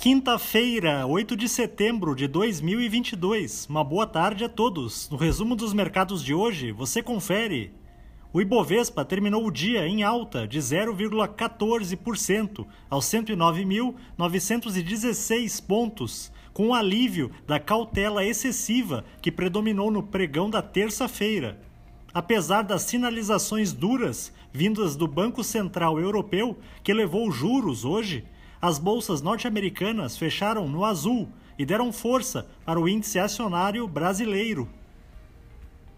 Quinta-feira, 8 de setembro de 2022. Uma boa tarde a todos. No resumo dos mercados de hoje, você confere. O Ibovespa terminou o dia em alta de 0,14% aos 109.916 pontos, com alívio da cautela excessiva que predominou no pregão da terça-feira. Apesar das sinalizações duras vindas do Banco Central Europeu, que elevou juros hoje, as bolsas norte-americanas fecharam no azul e deram força para o índice acionário brasileiro.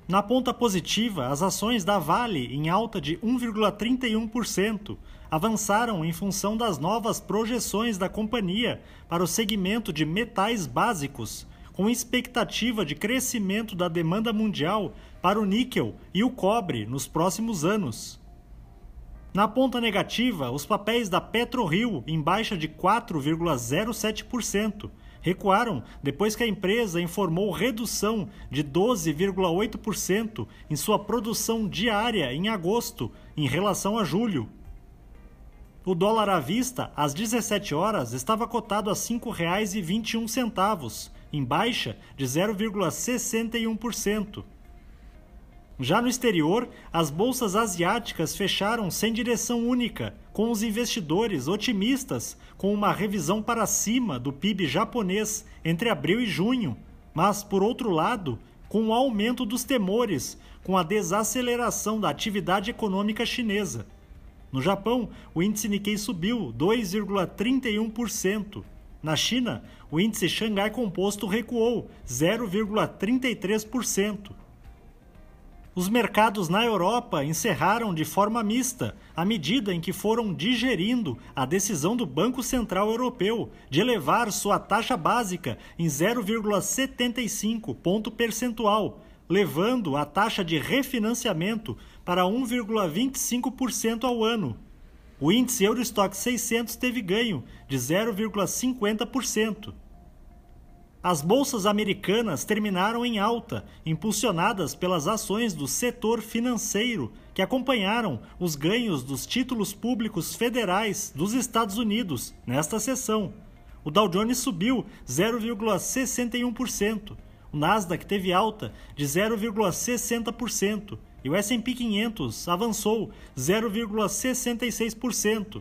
Na ponta positiva, as ações da Vale, em alta de 1,31%, avançaram em função das novas projeções da companhia para o segmento de metais básicos, com expectativa de crescimento da demanda mundial para o níquel e o cobre nos próximos anos. Na ponta negativa, os papéis da PetroRio, em baixa de 4,07%, recuaram depois que a empresa informou redução de 12,8% em sua produção diária em agosto, em relação a julho. O dólar à vista, às 17 horas, estava cotado a R$ 5,21, em baixa de 0,61%. Já no exterior, as bolsas asiáticas fecharam sem direção única, com os investidores otimistas com uma revisão para cima do PIB japonês entre abril e junho, mas, por outro lado, com o aumento dos temores com a desaceleração da atividade econômica chinesa. No Japão, o índice Nikkei subiu 2,31%. Na China, o índice Xangai Composto recuou 0,33%. Os mercados na Europa encerraram de forma mista, à medida em que foram digerindo a decisão do Banco Central Europeu de elevar sua taxa básica em 0,75 ponto percentual, levando a taxa de refinanciamento para 1,25% ao ano. O índice Eurostock 600 teve ganho de 0,50%. As bolsas americanas terminaram em alta, impulsionadas pelas ações do setor financeiro, que acompanharam os ganhos dos títulos públicos federais dos Estados Unidos nesta sessão. O Dow Jones subiu 0,61%, o Nasdaq teve alta de 0,60% e o S&P 500 avançou 0,66%.